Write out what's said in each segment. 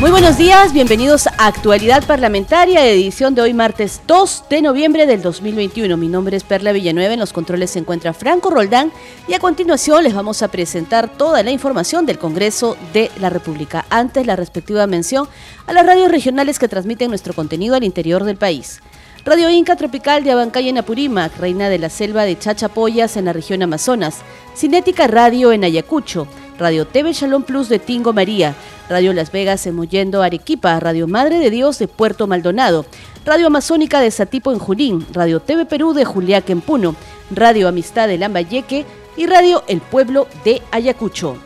Muy buenos días, bienvenidos a Actualidad Parlamentaria, edición de hoy martes 2 de noviembre del 2021. Mi nombre es Perla Villanueva, en los controles se encuentra Franco Roldán y a continuación les vamos a presentar toda la información del Congreso de la República. Antes la respectiva mención a las radios regionales que transmiten nuestro contenido al interior del país. Radio Inca Tropical de Abancay en Apurímac, Reina de la Selva de Chachapoyas en la región Amazonas, Cinética Radio en Ayacucho, Radio TV Shalom Plus de Tingo María, Radio Las Vegas en Mollendo, Arequipa, Radio Madre de Dios de Puerto Maldonado, Radio Amazónica de Satipo en Junín, Radio TV Perú de Juliaca en Puno, Radio Amistad de Lambayeque y Radio El Pueblo de Ayacucho.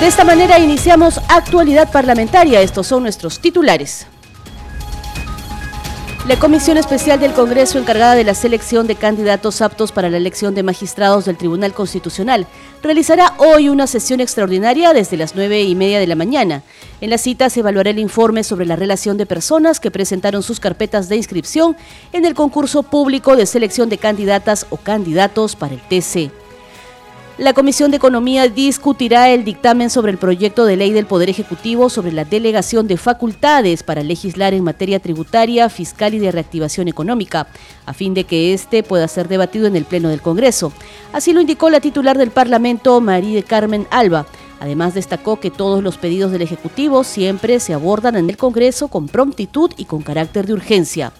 De esta manera iniciamos actualidad parlamentaria. Estos son nuestros titulares. La Comisión Especial del Congreso encargada de la selección de candidatos aptos para la elección de magistrados del Tribunal Constitucional realizará hoy una sesión extraordinaria desde las nueve y media de la mañana. En la cita se evaluará el informe sobre la relación de personas que presentaron sus carpetas de inscripción en el concurso público de selección de candidatas o candidatos para el TC. La Comisión de Economía discutirá el dictamen sobre el proyecto de ley del Poder Ejecutivo sobre la delegación de facultades para legislar en materia tributaria, fiscal y de reactivación económica, a fin de que éste pueda ser debatido en el Pleno del Congreso. Así lo indicó la titular del Parlamento, María de Carmen Alba. Además destacó que todos los pedidos del Ejecutivo siempre se abordan en el Congreso con prontitud y con carácter de urgencia.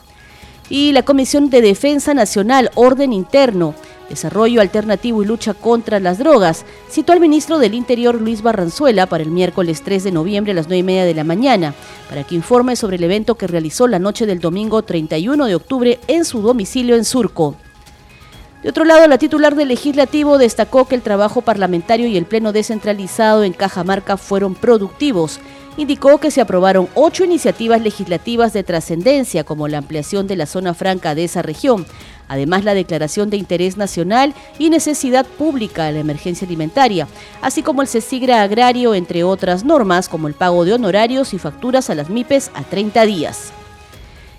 Y la Comisión de Defensa Nacional, Orden Interno, Desarrollo Alternativo y Lucha contra las Drogas, citó al ministro del Interior Luis Barranzuela para el miércoles 3 de noviembre a las 9 y media de la mañana, para que informe sobre el evento que realizó la noche del domingo 31 de octubre en su domicilio en Surco. De otro lado, la titular del legislativo destacó que el trabajo parlamentario y el pleno descentralizado en Cajamarca fueron productivos. Indicó que se aprobaron ocho iniciativas legislativas de trascendencia, como la ampliación de la zona franca de esa región, Además, la declaración de interés nacional y necesidad pública de la emergencia alimentaria, así como el CESIGRA agrario, entre otras normas, como el pago de honorarios y facturas a las MIPES a 30 días.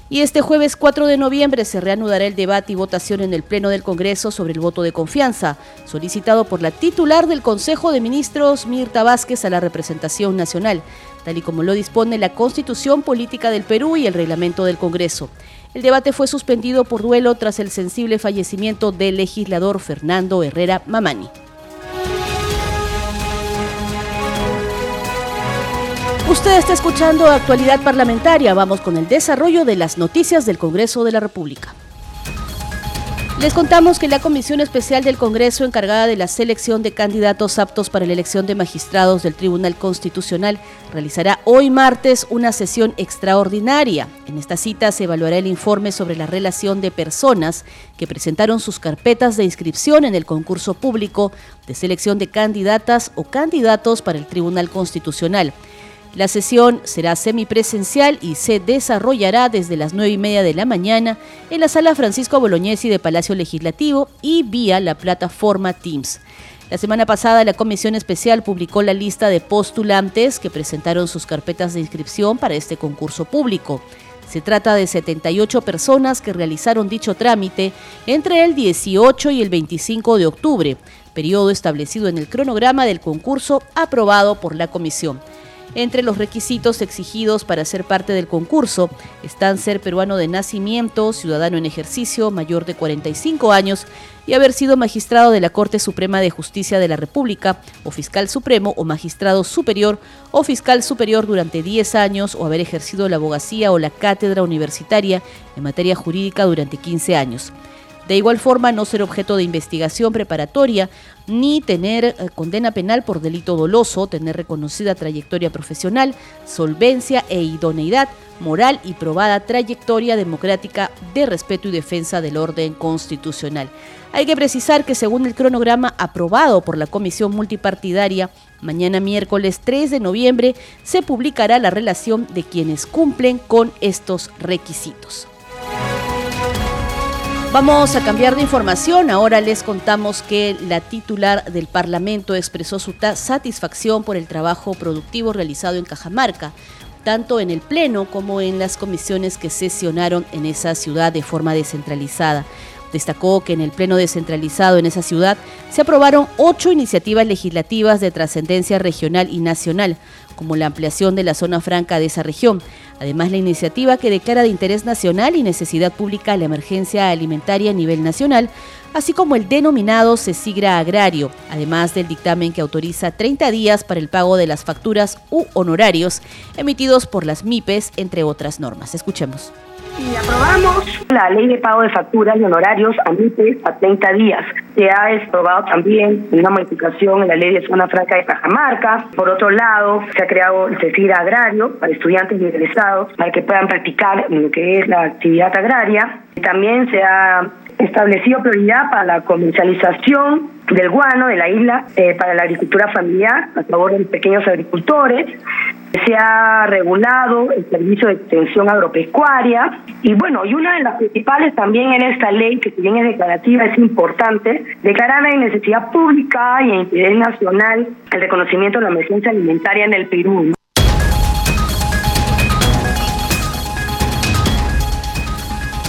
Y este jueves 4 de noviembre se reanudará el debate y votación en el Pleno del Congreso sobre el voto de confianza, solicitado por la titular del Consejo de Ministros, Mirta Vázquez, a la representación nacional, tal y como lo dispone la Constitución Política del Perú y el reglamento del Congreso. El debate fue suspendido por duelo tras el sensible fallecimiento del legislador Fernando Herrera Mamani. Usted está escuchando Actualidad Parlamentaria. Vamos con el desarrollo de las noticias del Congreso de la República. Les contamos que la Comisión Especial del Congreso encargada de la selección de candidatos aptos para la elección de magistrados del Tribunal Constitucional realizará hoy martes una sesión extraordinaria. En esta cita se evaluará el informe sobre la relación de personas que presentaron sus carpetas de inscripción en el concurso público de selección de candidatas o candidatos para el Tribunal Constitucional. La sesión será semipresencial y se desarrollará desde las 9 y media de la mañana en la sala Francisco Bolognesi de Palacio Legislativo y vía la plataforma Teams. La semana pasada la Comisión Especial publicó la lista de postulantes que presentaron sus carpetas de inscripción para este concurso público. Se trata de 78 personas que realizaron dicho trámite entre el 18 y el 25 de octubre, periodo establecido en el cronograma del concurso aprobado por la Comisión. Entre los requisitos exigidos para ser parte del concurso están ser peruano de nacimiento, ciudadano en ejercicio, mayor de 45 años y haber sido magistrado de la Corte Suprema de Justicia de la República, o fiscal supremo o magistrado superior o fiscal superior durante 10 años o haber ejercido la abogacía o la cátedra universitaria en materia jurídica durante 15 años. De igual forma, no ser objeto de investigación preparatoria ni tener eh, condena penal por delito doloso, tener reconocida trayectoria profesional, solvencia e idoneidad moral y probada trayectoria democrática de respeto y defensa del orden constitucional. Hay que precisar que según el cronograma aprobado por la Comisión Multipartidaria, mañana miércoles 3 de noviembre se publicará la relación de quienes cumplen con estos requisitos. Vamos a cambiar de información. Ahora les contamos que la titular del Parlamento expresó su satisfacción por el trabajo productivo realizado en Cajamarca, tanto en el Pleno como en las comisiones que sesionaron en esa ciudad de forma descentralizada. Destacó que en el Pleno descentralizado en esa ciudad se aprobaron ocho iniciativas legislativas de trascendencia regional y nacional, como la ampliación de la zona franca de esa región. Además, la iniciativa que declara de interés nacional y necesidad pública la emergencia alimentaria a nivel nacional, así como el denominado CESIGRA agrario, además del dictamen que autoriza 30 días para el pago de las facturas u honorarios emitidos por las MIPES, entre otras normas. Escuchemos. Y aprobamos la ley de pago de facturas y honorarios a MIPES a 30 días. Se ha aprobado también una modificación en la ley de zona franca de Cajamarca. Por otro lado, se ha creado el CECIR agrario para estudiantes ingresados para que puedan practicar lo que es la actividad agraria. También se ha establecido prioridad para la comercialización del guano de la isla eh, para la agricultura familiar a favor de los pequeños agricultores. Se ha regulado el servicio de extensión agropecuaria y bueno, y una de las principales también en esta ley, que si bien es declarativa, es importante, declarar en necesidad pública y en interés nacional el reconocimiento de la emergencia alimentaria en el Perú.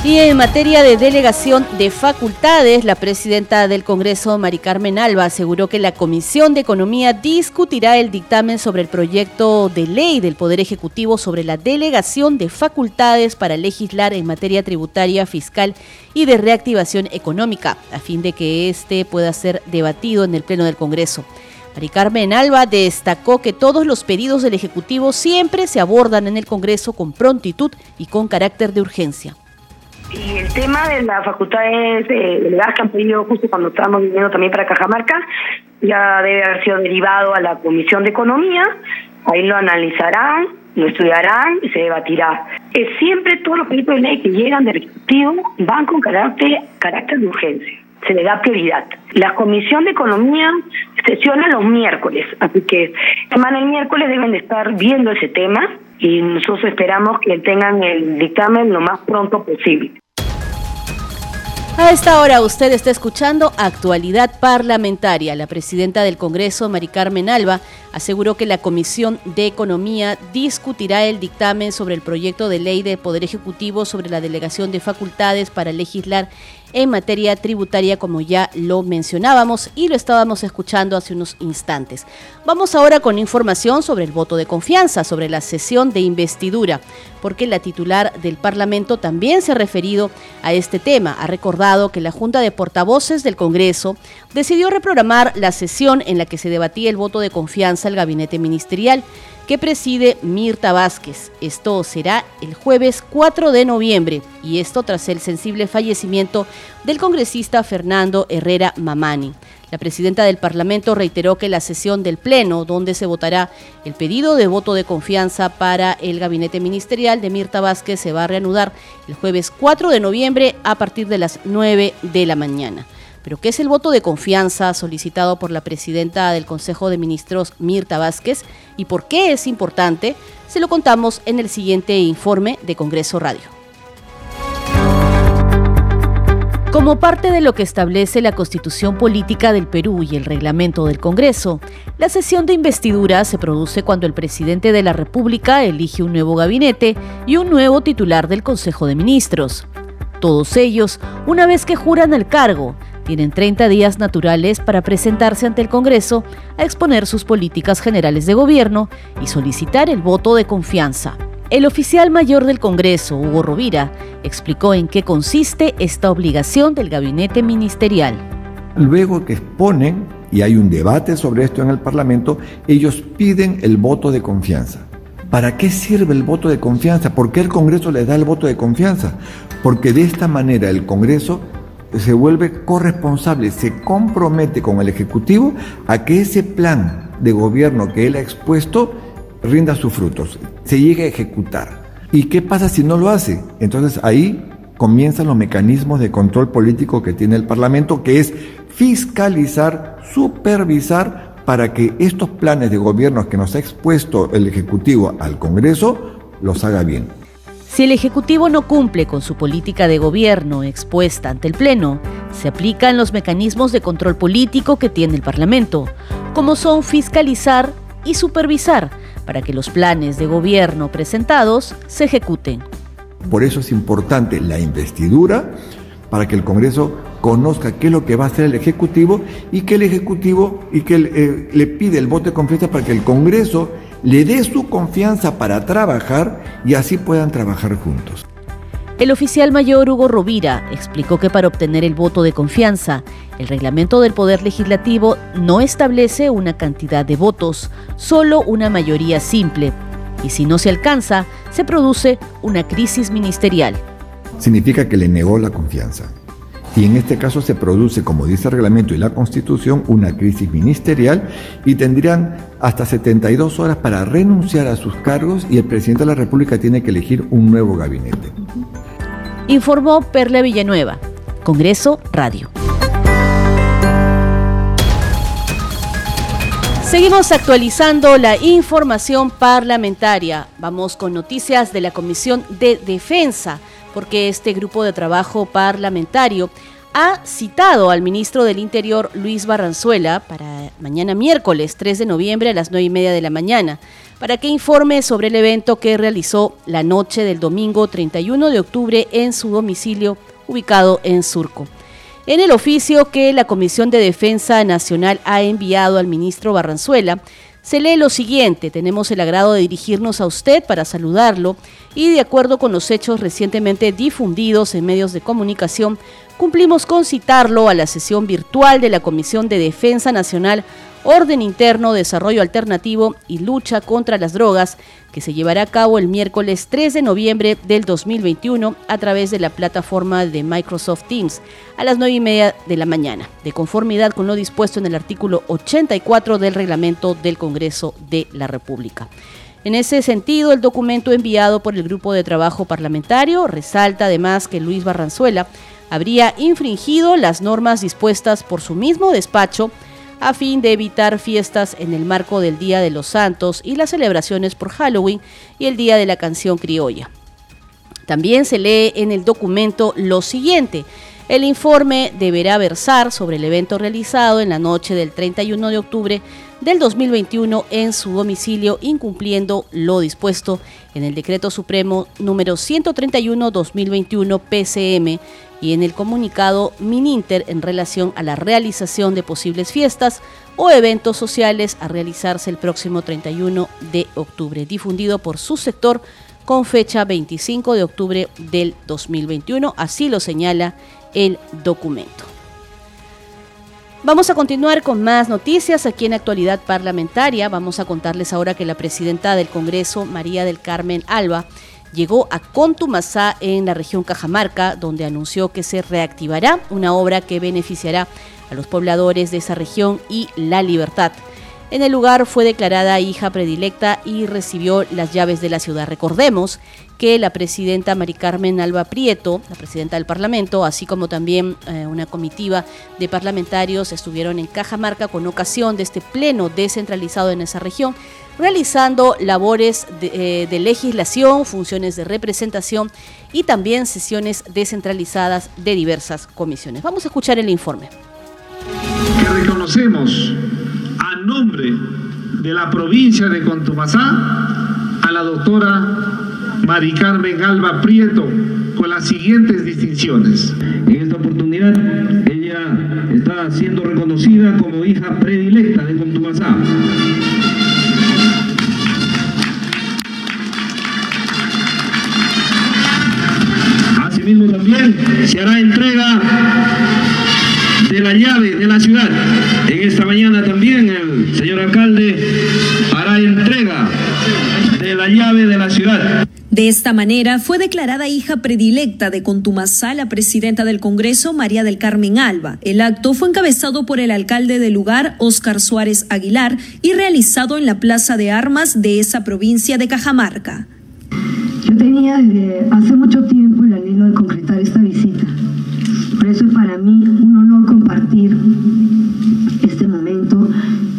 Y en materia de delegación de facultades, la presidenta del Congreso, Mari Carmen Alba, aseguró que la Comisión de Economía discutirá el dictamen sobre el proyecto de ley del Poder Ejecutivo sobre la delegación de facultades para legislar en materia tributaria, fiscal y de reactivación económica, a fin de que éste pueda ser debatido en el Pleno del Congreso. Mari Carmen Alba destacó que todos los pedidos del Ejecutivo siempre se abordan en el Congreso con prontitud y con carácter de urgencia. Y el tema de las facultades de gas que han pedido justo cuando estábamos viniendo también para Cajamarca, ya debe haber sido derivado a la Comisión de Economía, ahí lo analizarán, lo estudiarán y se debatirá. Es siempre todos los proyectos de ley que llegan del Ejecutivo van con carácter, carácter de urgencia, se le da prioridad. La Comisión de Economía sesiona los miércoles, así que semana el miércoles deben de estar viendo ese tema y nosotros esperamos que tengan el dictamen lo más pronto posible. A esta hora usted está escuchando Actualidad Parlamentaria. La presidenta del Congreso, Mari Carmen Alba, aseguró que la Comisión de Economía discutirá el dictamen sobre el proyecto de ley de Poder Ejecutivo sobre la delegación de facultades para legislar en materia tributaria, como ya lo mencionábamos y lo estábamos escuchando hace unos instantes. Vamos ahora con información sobre el voto de confianza, sobre la sesión de investidura, porque la titular del Parlamento también se ha referido a este tema. Ha recordado que la Junta de Portavoces del Congreso decidió reprogramar la sesión en la que se debatía el voto de confianza al gabinete ministerial que preside Mirta Vázquez. Esto será el jueves 4 de noviembre y esto tras el sensible fallecimiento del congresista Fernando Herrera Mamani. La presidenta del Parlamento reiteró que la sesión del Pleno, donde se votará el pedido de voto de confianza para el gabinete ministerial de Mirta Vázquez, se va a reanudar el jueves 4 de noviembre a partir de las 9 de la mañana. Pero ¿qué es el voto de confianza solicitado por la presidenta del Consejo de Ministros, Mirta Vázquez, y por qué es importante? Se lo contamos en el siguiente informe de Congreso Radio. Como parte de lo que establece la Constitución Política del Perú y el reglamento del Congreso, la sesión de investidura se produce cuando el presidente de la República elige un nuevo gabinete y un nuevo titular del Consejo de Ministros. Todos ellos, una vez que juran el cargo, tienen 30 días naturales para presentarse ante el Congreso a exponer sus políticas generales de gobierno y solicitar el voto de confianza. El oficial mayor del Congreso, Hugo Rovira, explicó en qué consiste esta obligación del gabinete ministerial. Luego que exponen, y hay un debate sobre esto en el Parlamento, ellos piden el voto de confianza. ¿Para qué sirve el voto de confianza? ¿Por qué el Congreso les da el voto de confianza? Porque de esta manera el Congreso se vuelve corresponsable, se compromete con el Ejecutivo a que ese plan de gobierno que él ha expuesto rinda sus frutos, se llegue a ejecutar. ¿Y qué pasa si no lo hace? Entonces ahí comienzan los mecanismos de control político que tiene el Parlamento, que es fiscalizar, supervisar para que estos planes de gobierno que nos ha expuesto el Ejecutivo al Congreso los haga bien. Si el Ejecutivo no cumple con su política de gobierno expuesta ante el Pleno, se aplican los mecanismos de control político que tiene el Parlamento, como son fiscalizar y supervisar para que los planes de gobierno presentados se ejecuten. Por eso es importante la investidura para que el Congreso conozca qué es lo que va a hacer el Ejecutivo y que el Ejecutivo y que eh, le pide el voto de confianza para que el Congreso le dé su confianza para trabajar y así puedan trabajar juntos. El oficial mayor Hugo Rovira explicó que para obtener el voto de confianza, el reglamento del Poder Legislativo no establece una cantidad de votos, solo una mayoría simple. Y si no se alcanza, se produce una crisis ministerial. Significa que le negó la confianza. Y en este caso se produce, como dice el reglamento y la constitución, una crisis ministerial y tendrían hasta 72 horas para renunciar a sus cargos y el presidente de la República tiene que elegir un nuevo gabinete. Informó Perla Villanueva, Congreso Radio. Seguimos actualizando la información parlamentaria. Vamos con noticias de la Comisión de Defensa porque este grupo de trabajo parlamentario ha citado al ministro del Interior, Luis Barranzuela, para mañana miércoles 3 de noviembre a las 9 y media de la mañana, para que informe sobre el evento que realizó la noche del domingo 31 de octubre en su domicilio ubicado en Surco. En el oficio que la Comisión de Defensa Nacional ha enviado al ministro Barranzuela, se lee lo siguiente, tenemos el agrado de dirigirnos a usted para saludarlo y de acuerdo con los hechos recientemente difundidos en medios de comunicación, cumplimos con citarlo a la sesión virtual de la Comisión de Defensa Nacional Orden Interno, Desarrollo Alternativo y Lucha contra las Drogas, que se llevará a cabo el miércoles 3 de noviembre del 2021 a través de la plataforma de Microsoft Teams a las 9 y media de la mañana, de conformidad con lo dispuesto en el artículo 84 del reglamento del Congreso de la República. En ese sentido, el documento enviado por el Grupo de Trabajo Parlamentario resalta además que Luis Barranzuela habría infringido las normas dispuestas por su mismo despacho a fin de evitar fiestas en el marco del Día de los Santos y las celebraciones por Halloween y el Día de la Canción Criolla. También se lee en el documento lo siguiente. El informe deberá versar sobre el evento realizado en la noche del 31 de octubre del 2021 en su domicilio, incumpliendo lo dispuesto en el Decreto Supremo número 131-2021 PCM y en el comunicado Mininter en relación a la realización de posibles fiestas o eventos sociales a realizarse el próximo 31 de octubre, difundido por su sector con fecha 25 de octubre del 2021, así lo señala el documento. Vamos a continuar con más noticias aquí en Actualidad Parlamentaria. Vamos a contarles ahora que la presidenta del Congreso, María del Carmen Alba, llegó a Contumasá en la región Cajamarca, donde anunció que se reactivará una obra que beneficiará a los pobladores de esa región y la libertad. En el lugar fue declarada hija predilecta y recibió las llaves de la ciudad. Recordemos que la presidenta Mari Carmen Alba Prieto, la presidenta del Parlamento, así como también eh, una comitiva de parlamentarios estuvieron en Cajamarca con ocasión de este pleno descentralizado en esa región, realizando labores de, eh, de legislación, funciones de representación y también sesiones descentralizadas de diversas comisiones. Vamos a escuchar el informe. Que reconocemos a nombre de la provincia de Contumasá a la doctora Mari Carmen Alba Prieto con las siguientes distinciones. En esta oportunidad ella está siendo reconocida como hija predilecta de Contumasá. Asimismo también se hará entrega de la llave de la ciudad. En esta mañana también el señor alcalde hará entrega de la llave de la ciudad. De esta manera fue declarada hija predilecta de Contumasá la presidenta del Congreso, María del Carmen Alba. El acto fue encabezado por el alcalde del lugar, Óscar Suárez Aguilar, y realizado en la Plaza de Armas de esa provincia de Cajamarca. Yo tenía desde hace mucho tiempo el anhelo de concretar esta visita. Por eso es para mí un honor compartir este momento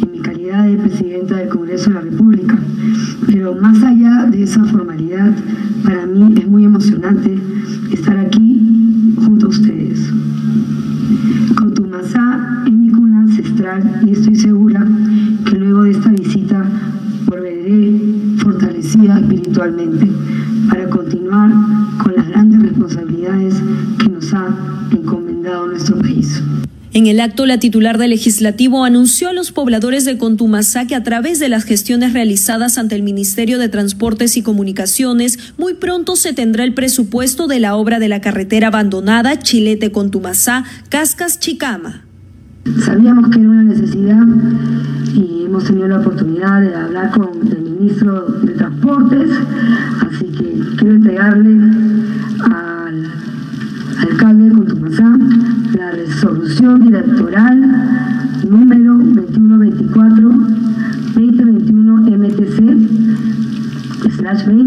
en mi calidad de presidenta del Congreso de la República. Pero más allá de esa formalidad, para mí es muy emocionante estar aquí junto a ustedes. Contumazá es mi cuna ancestral y estoy segura que luego de esta visita volveré fortalecida espiritualmente En el acto, la titular del legislativo anunció a los pobladores de Contumazá que a través de las gestiones realizadas ante el Ministerio de Transportes y Comunicaciones, muy pronto se tendrá el presupuesto de la obra de la carretera abandonada Chilete-Contumazá, Cascas-Chicama. Sabíamos que era una necesidad y hemos tenido la oportunidad de hablar con el ministro de Transportes, así que quiero entregarle alcalde de Contumazá la resolución directoral número 2124 2021 MTC slash 20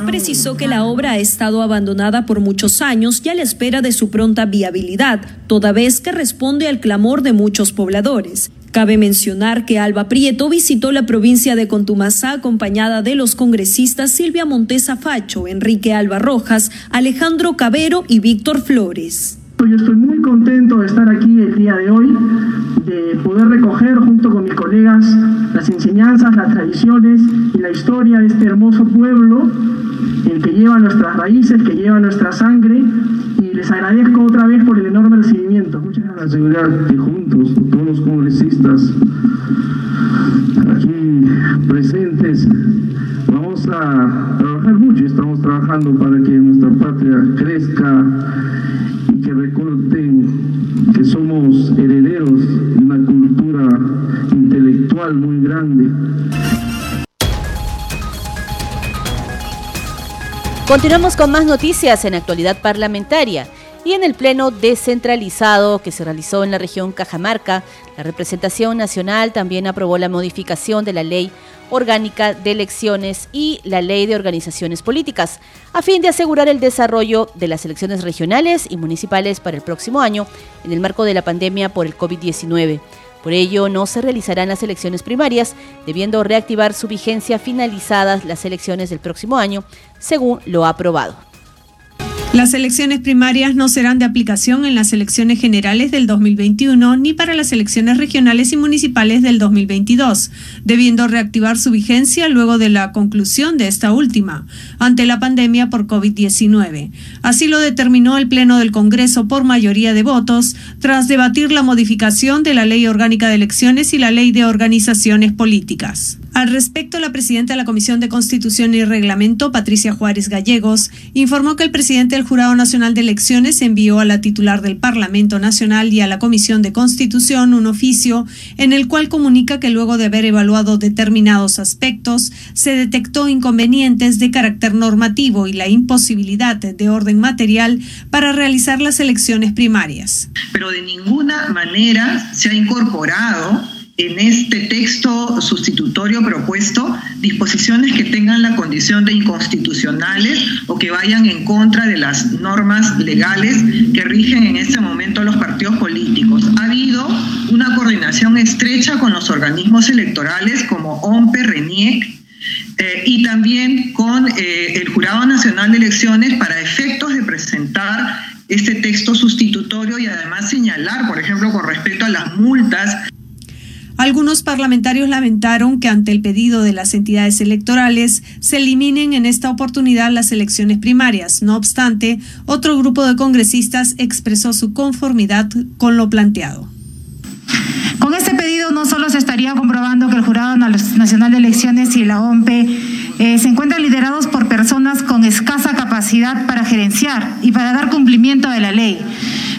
Precisó que la obra ha estado abandonada por muchos años y a la espera de su pronta viabilidad, toda vez que responde al clamor de muchos pobladores. Cabe mencionar que Alba Prieto visitó la provincia de Contumazá acompañada de los congresistas Silvia Montesa Facho, Enrique Alba Rojas, Alejandro Cabero y Víctor Flores. Yo estoy muy contento de estar aquí el día de hoy, de poder recoger junto con mis colegas las enseñanzas, las tradiciones y la historia de este hermoso pueblo, lleva nuestras raíces, que lleva nuestra sangre. Y les agradezco otra vez por el enorme recibimiento. Muchas gracias. La seguridad que juntos, todos los congresistas aquí presentes, vamos a trabajar mucho. Estamos trabajando para que nuestra patria crezca que recuerden Continuamos con más noticias en actualidad parlamentaria. Y en el pleno descentralizado que se realizó en la región Cajamarca, la representación nacional también aprobó la modificación de la ley orgánica de elecciones y la ley de organizaciones políticas, a fin de asegurar el desarrollo de las elecciones regionales y municipales para el próximo año en el marco de la pandemia por el COVID-19. Por ello, no se realizarán las elecciones primarias, debiendo reactivar su vigencia finalizadas las elecciones del próximo año, según lo aprobado. Las elecciones primarias no serán de aplicación en las elecciones generales del 2021 ni para las elecciones regionales y municipales del 2022, debiendo reactivar su vigencia luego de la conclusión de esta última, ante la pandemia por COVID-19. Así lo determinó el Pleno del Congreso por mayoría de votos, tras debatir la modificación de la Ley Orgánica de Elecciones y la Ley de Organizaciones Políticas. Al respecto, la presidenta de la Comisión de Constitución y Reglamento, Patricia Juárez Gallegos, informó que el presidente del Jurado Nacional de Elecciones envió a la titular del Parlamento Nacional y a la Comisión de Constitución un oficio en el cual comunica que luego de haber evaluado determinados aspectos, se detectó inconvenientes de carácter normativo y la imposibilidad de orden material para realizar las elecciones primarias. Pero de ninguna manera se ha incorporado en este texto sustitutorio propuesto disposiciones que tengan la condición de inconstitucionales o que vayan en contra de las normas legales que rigen en este momento los partidos políticos. Ha habido una coordinación estrecha con los organismos electorales como OMPE, RENIEC, eh, y también con eh, el Jurado Nacional de Elecciones para efectos de presentar este texto sustitutorio y además señalar, por ejemplo, con respecto a las multas algunos parlamentarios lamentaron que ante el pedido de las entidades electorales se eliminen en esta oportunidad las elecciones primarias. No obstante, otro grupo de congresistas expresó su conformidad con lo planteado. Con este pedido no solo se estaría comprobando que el Jurado Nacional de Elecciones y la OMPE eh, se encuentran liderados por personas con escasa capacidad para gerenciar y para dar cumplimiento de la ley,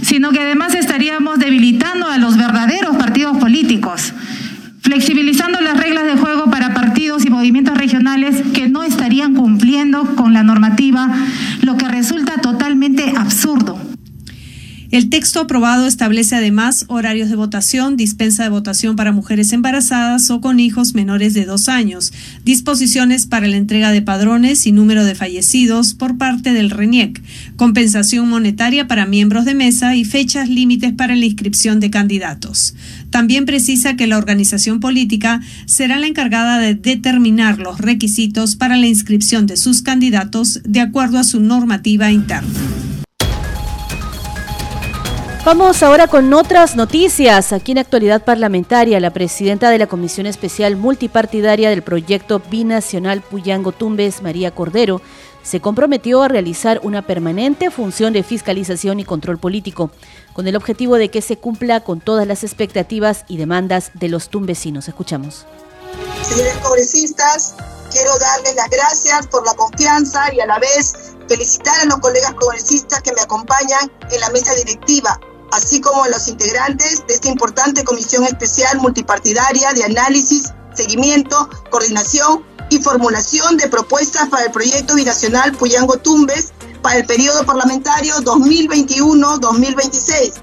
sino que además estaríamos debilitando a los verdaderos partidos políticos, flexibilizando las reglas de juego para partidos y movimientos regionales que no estarían cumpliendo con la normativa, lo que resulta totalmente absurdo. El texto aprobado establece además horarios de votación, dispensa de votación para mujeres embarazadas o con hijos menores de dos años, disposiciones para la entrega de padrones y número de fallecidos por parte del RENIEC, compensación monetaria para miembros de mesa y fechas límites para la inscripción de candidatos. También precisa que la organización política será la encargada de determinar los requisitos para la inscripción de sus candidatos de acuerdo a su normativa interna. Vamos ahora con otras noticias. Aquí en Actualidad Parlamentaria, la presidenta de la Comisión Especial Multipartidaria del Proyecto Binacional Puyango Tumbes, María Cordero, se comprometió a realizar una permanente función de fiscalización y control político, con el objetivo de que se cumpla con todas las expectativas y demandas de los tumbesinos. Escuchamos. Señores congresistas, quiero darles las gracias por la confianza y a la vez felicitar a los colegas congresistas que me acompañan en la mesa directiva así como los integrantes de esta importante comisión especial multipartidaria de análisis, seguimiento, coordinación y formulación de propuestas para el proyecto binacional Puyango Tumbes para el periodo parlamentario 2021-2026.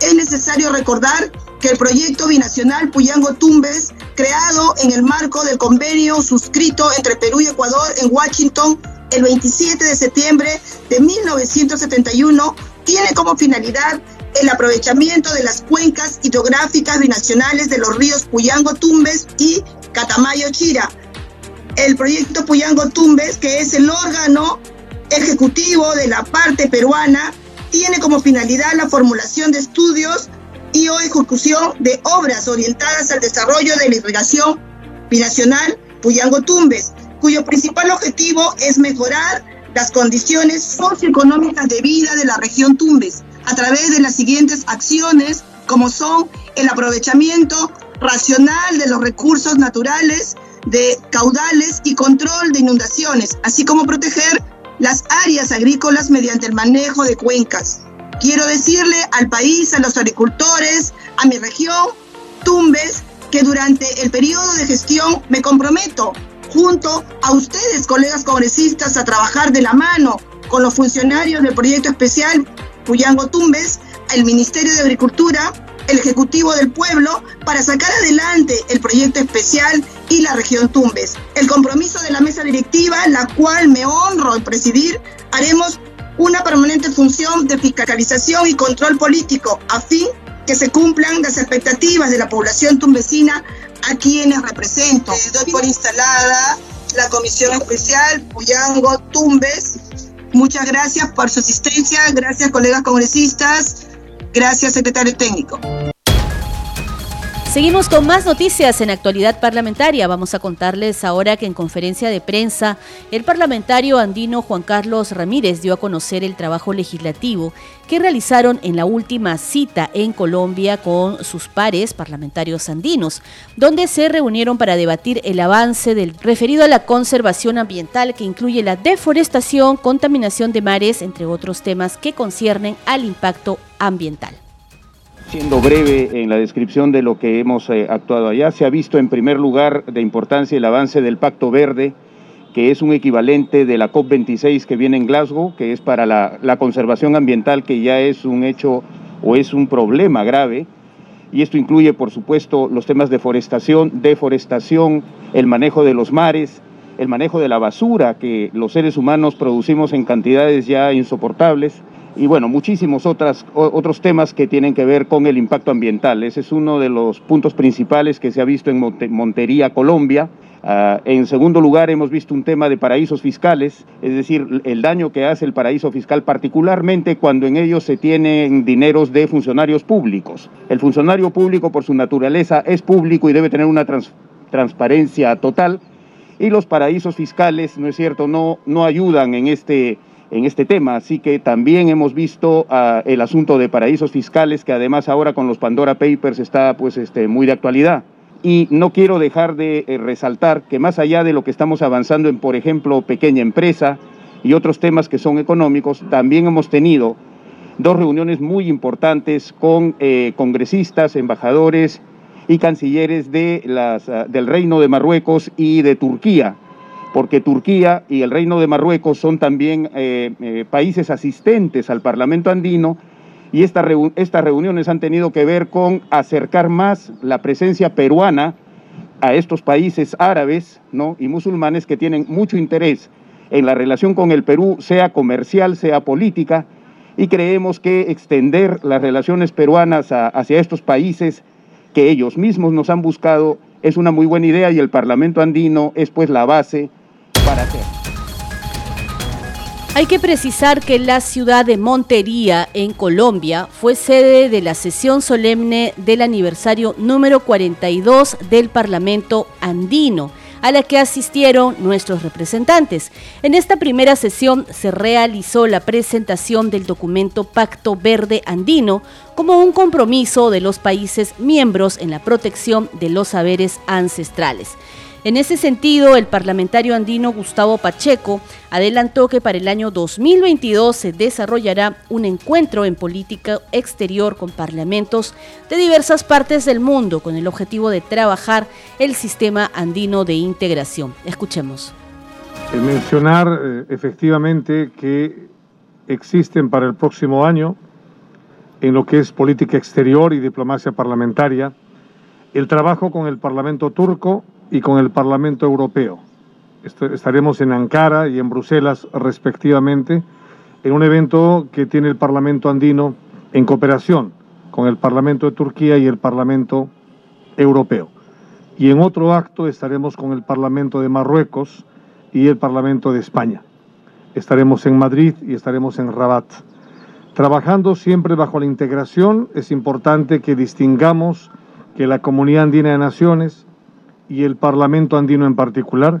Es necesario recordar que el proyecto binacional Puyango Tumbes, creado en el marco del convenio suscrito entre Perú y Ecuador en Washington el 27 de septiembre de 1971, tiene como finalidad el aprovechamiento de las cuencas hidrográficas binacionales de los ríos Puyango Tumbes y Catamayo Chira. El proyecto Puyango Tumbes, que es el órgano ejecutivo de la parte peruana, tiene como finalidad la formulación de estudios y o ejecución de obras orientadas al desarrollo de la irrigación binacional Puyango Tumbes, cuyo principal objetivo es mejorar las condiciones socioeconómicas de vida de la región Tumbes a través de las siguientes acciones, como son el aprovechamiento racional de los recursos naturales, de caudales y control de inundaciones, así como proteger las áreas agrícolas mediante el manejo de cuencas. Quiero decirle al país, a los agricultores, a mi región, Tumbes, que durante el periodo de gestión me comprometo junto a ustedes, colegas congresistas, a trabajar de la mano con los funcionarios del proyecto especial Puyango Tumbes, el Ministerio de Agricultura, el Ejecutivo del Pueblo, para sacar adelante el proyecto especial y la región Tumbes. El compromiso de la mesa directiva, la cual me honro en presidir, haremos una permanente función de fiscalización y control político a fin que se cumplan las expectativas de la población tumbesina a quienes represento. Doy por instalada la Comisión Especial Puyango Tumbes Muchas gracias por su asistencia, gracias colegas congresistas, gracias secretario técnico. Seguimos con más noticias en actualidad parlamentaria. Vamos a contarles ahora que en conferencia de prensa el parlamentario andino Juan Carlos Ramírez dio a conocer el trabajo legislativo que realizaron en la última cita en Colombia con sus pares parlamentarios andinos, donde se reunieron para debatir el avance del referido a la conservación ambiental que incluye la deforestación, contaminación de mares, entre otros temas que conciernen al impacto ambiental. Siendo breve en la descripción de lo que hemos eh, actuado allá, se ha visto en primer lugar de importancia el avance del Pacto Verde, que es un equivalente de la COP26 que viene en Glasgow, que es para la, la conservación ambiental, que ya es un hecho o es un problema grave. Y esto incluye, por supuesto, los temas de forestación, deforestación, el manejo de los mares, el manejo de la basura que los seres humanos producimos en cantidades ya insoportables y bueno, muchísimos otras, otros temas que tienen que ver con el impacto ambiental. Ese es uno de los puntos principales que se ha visto en Montería, Colombia. Ah, en segundo lugar, hemos visto un tema de paraísos fiscales, es decir, el daño que hace el paraíso fiscal, particularmente cuando en ellos se tienen dineros de funcionarios públicos. El funcionario público, por su naturaleza, es público y debe tener una transparencia total, y los paraísos fiscales, ¿no es cierto?, no, no ayudan en este en este tema. Así que también hemos visto ah, el asunto de paraísos fiscales, que además ahora con los Pandora Papers está pues este, muy de actualidad. Y no quiero dejar de eh, resaltar que más allá de lo que estamos avanzando en, por ejemplo, pequeña empresa y otros temas que son económicos, también hemos tenido dos reuniones muy importantes con eh, congresistas, embajadores y cancilleres de las, ah, del Reino de Marruecos y de Turquía porque Turquía y el Reino de Marruecos son también eh, eh, países asistentes al Parlamento andino y estas reuniones han tenido que ver con acercar más la presencia peruana a estos países árabes ¿no? y musulmanes que tienen mucho interés en la relación con el Perú, sea comercial, sea política, y creemos que extender las relaciones peruanas hacia estos países que ellos mismos nos han buscado es una muy buena idea y el Parlamento andino es pues la base Hay que precisar que la ciudad de Montería, en Colombia, fue sede de la sesión solemne del aniversario número 42 del Parlamento andino a la que asistieron nuestros representantes. En esta primera sesión se realizó la presentación del documento Pacto Verde Andino como un compromiso de los países miembros en la protección de los saberes ancestrales. En ese sentido, el parlamentario andino Gustavo Pacheco adelantó que para el año 2022 se desarrollará un encuentro en política exterior con parlamentos de diversas partes del mundo con el objetivo de trabajar el sistema andino de integración. Escuchemos. mencionar eh, efectivamente que existen para el próximo año en lo que es política exterior y diplomacia parlamentaria el trabajo con el Parlamento turco y con el Parlamento Europeo. Estaremos en Ankara y en Bruselas respectivamente en un evento que tiene el Parlamento andino en cooperación con el Parlamento de Turquía y el Parlamento Europeo. Y en otro acto estaremos con el Parlamento de Marruecos y el Parlamento de España. Estaremos en Madrid y estaremos en Rabat. Trabajando siempre bajo la integración, es importante que distingamos que la Comunidad Andina de Naciones, y el Parlamento andino en particular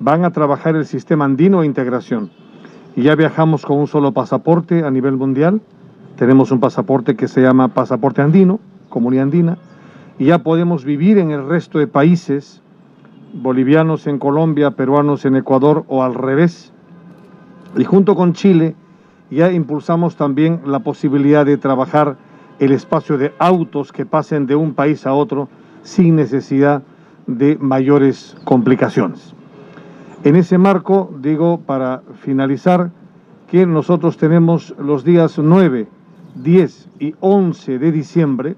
van a trabajar el sistema andino de integración. Y ya viajamos con un solo pasaporte a nivel mundial. Tenemos un pasaporte que se llama pasaporte andino, comunidad andina, y ya podemos vivir en el resto de países, bolivianos en Colombia, peruanos en Ecuador o al revés. Y junto con Chile ya impulsamos también la posibilidad de trabajar el espacio de autos que pasen de un país a otro sin necesidad de mayores complicaciones. En ese marco, digo, para finalizar, que nosotros tenemos los días 9, 10 y 11 de diciembre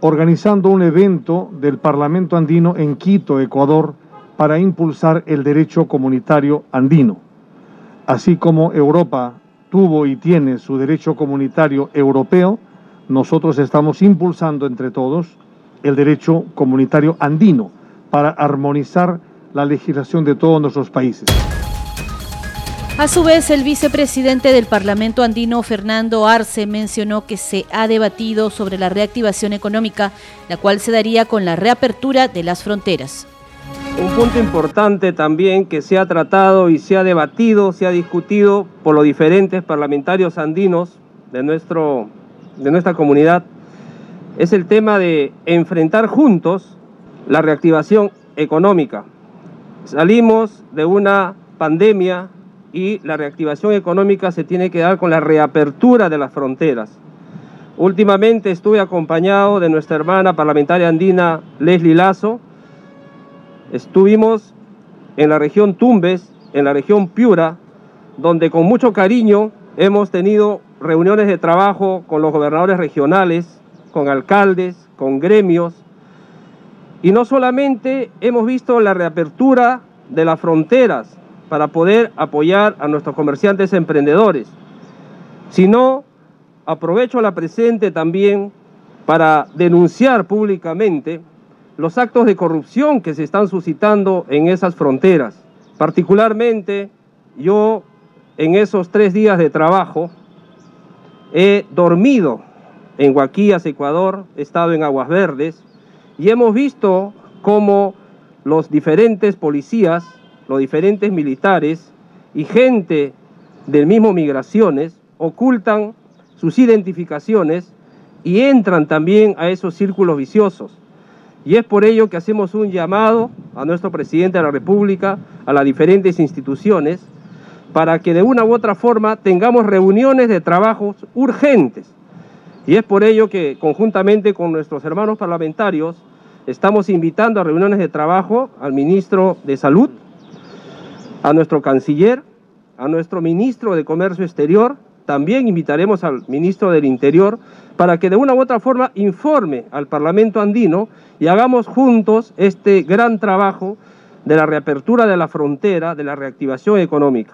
organizando un evento del Parlamento andino en Quito, Ecuador, para impulsar el derecho comunitario andino. Así como Europa tuvo y tiene su derecho comunitario europeo, nosotros estamos impulsando entre todos el derecho comunitario andino para armonizar la legislación de todos nuestros países. A su vez, el vicepresidente del Parlamento andino, Fernando Arce, mencionó que se ha debatido sobre la reactivación económica, la cual se daría con la reapertura de las fronteras. Un punto importante también que se ha tratado y se ha debatido, se ha discutido por los diferentes parlamentarios andinos de, nuestro, de nuestra comunidad es el tema de enfrentar juntos la reactivación económica. Salimos de una pandemia y la reactivación económica se tiene que dar con la reapertura de las fronteras. Últimamente estuve acompañado de nuestra hermana parlamentaria andina Leslie Lazo. Estuvimos en la región Tumbes, en la región Piura, donde con mucho cariño hemos tenido reuniones de trabajo con los gobernadores regionales con alcaldes, con gremios. Y no solamente hemos visto la reapertura de las fronteras para poder apoyar a nuestros comerciantes emprendedores, sino aprovecho la presente también para denunciar públicamente los actos de corrupción que se están suscitando en esas fronteras. Particularmente yo en esos tres días de trabajo he dormido en Guaquías, Ecuador, he estado en Aguas Verdes y hemos visto cómo los diferentes policías, los diferentes militares y gente del mismo migraciones ocultan sus identificaciones y entran también a esos círculos viciosos. Y es por ello que hacemos un llamado a nuestro presidente de la República, a las diferentes instituciones, para que de una u otra forma tengamos reuniones de trabajos urgentes y es por ello que conjuntamente con nuestros hermanos parlamentarios estamos invitando a reuniones de trabajo al ministro de Salud, a nuestro canciller, a nuestro ministro de Comercio Exterior también invitaremos al ministro del Interior para que de una u otra forma informe al Parlamento andino y hagamos juntos este gran trabajo de la reapertura de la frontera, de la reactivación económica.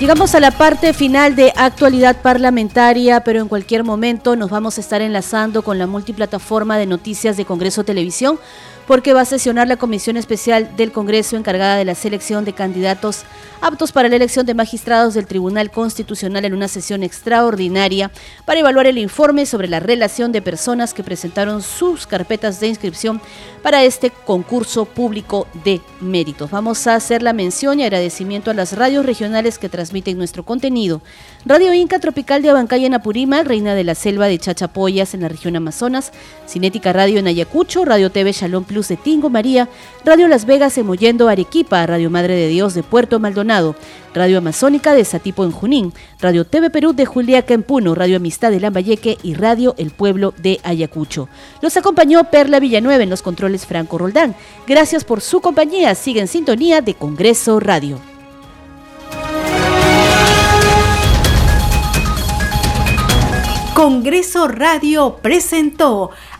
Llegamos a la parte final de actualidad parlamentaria, pero en cualquier momento nos vamos a estar enlazando con la multiplataforma de noticias de Congreso Televisión porque va a sesionar la Comisión Especial del Congreso encargada de la selección de candidatos aptos para la elección de magistrados del Tribunal Constitucional en una sesión extraordinaria para evaluar el informe sobre la relación de personas que presentaron sus carpetas de inscripción para este concurso público de méritos. Vamos a hacer la mención y agradecimiento a las radios regionales que transmiten nuestro contenido. Radio Inca Tropical de Abancaya en Apurímac, Reina de la Selva de Chachapoyas en la región Amazonas, Cinética Radio en Ayacucho, Radio TV Shalom Plus de Tingo María, Radio Las Vegas en Mollendo, Arequipa, Radio Madre de Dios de Puerto Maldonado, Radio Amazónica de Satipo en Junín, Radio TV Perú de Juliaca en Puno, Radio Amistad de Lambayeque y Radio El Pueblo de Ayacucho. Los acompañó Perla Villanueva en los controles Franco Roldán. Gracias por su compañía. Sigue en sintonía de Congreso Radio. Congreso Radio presentó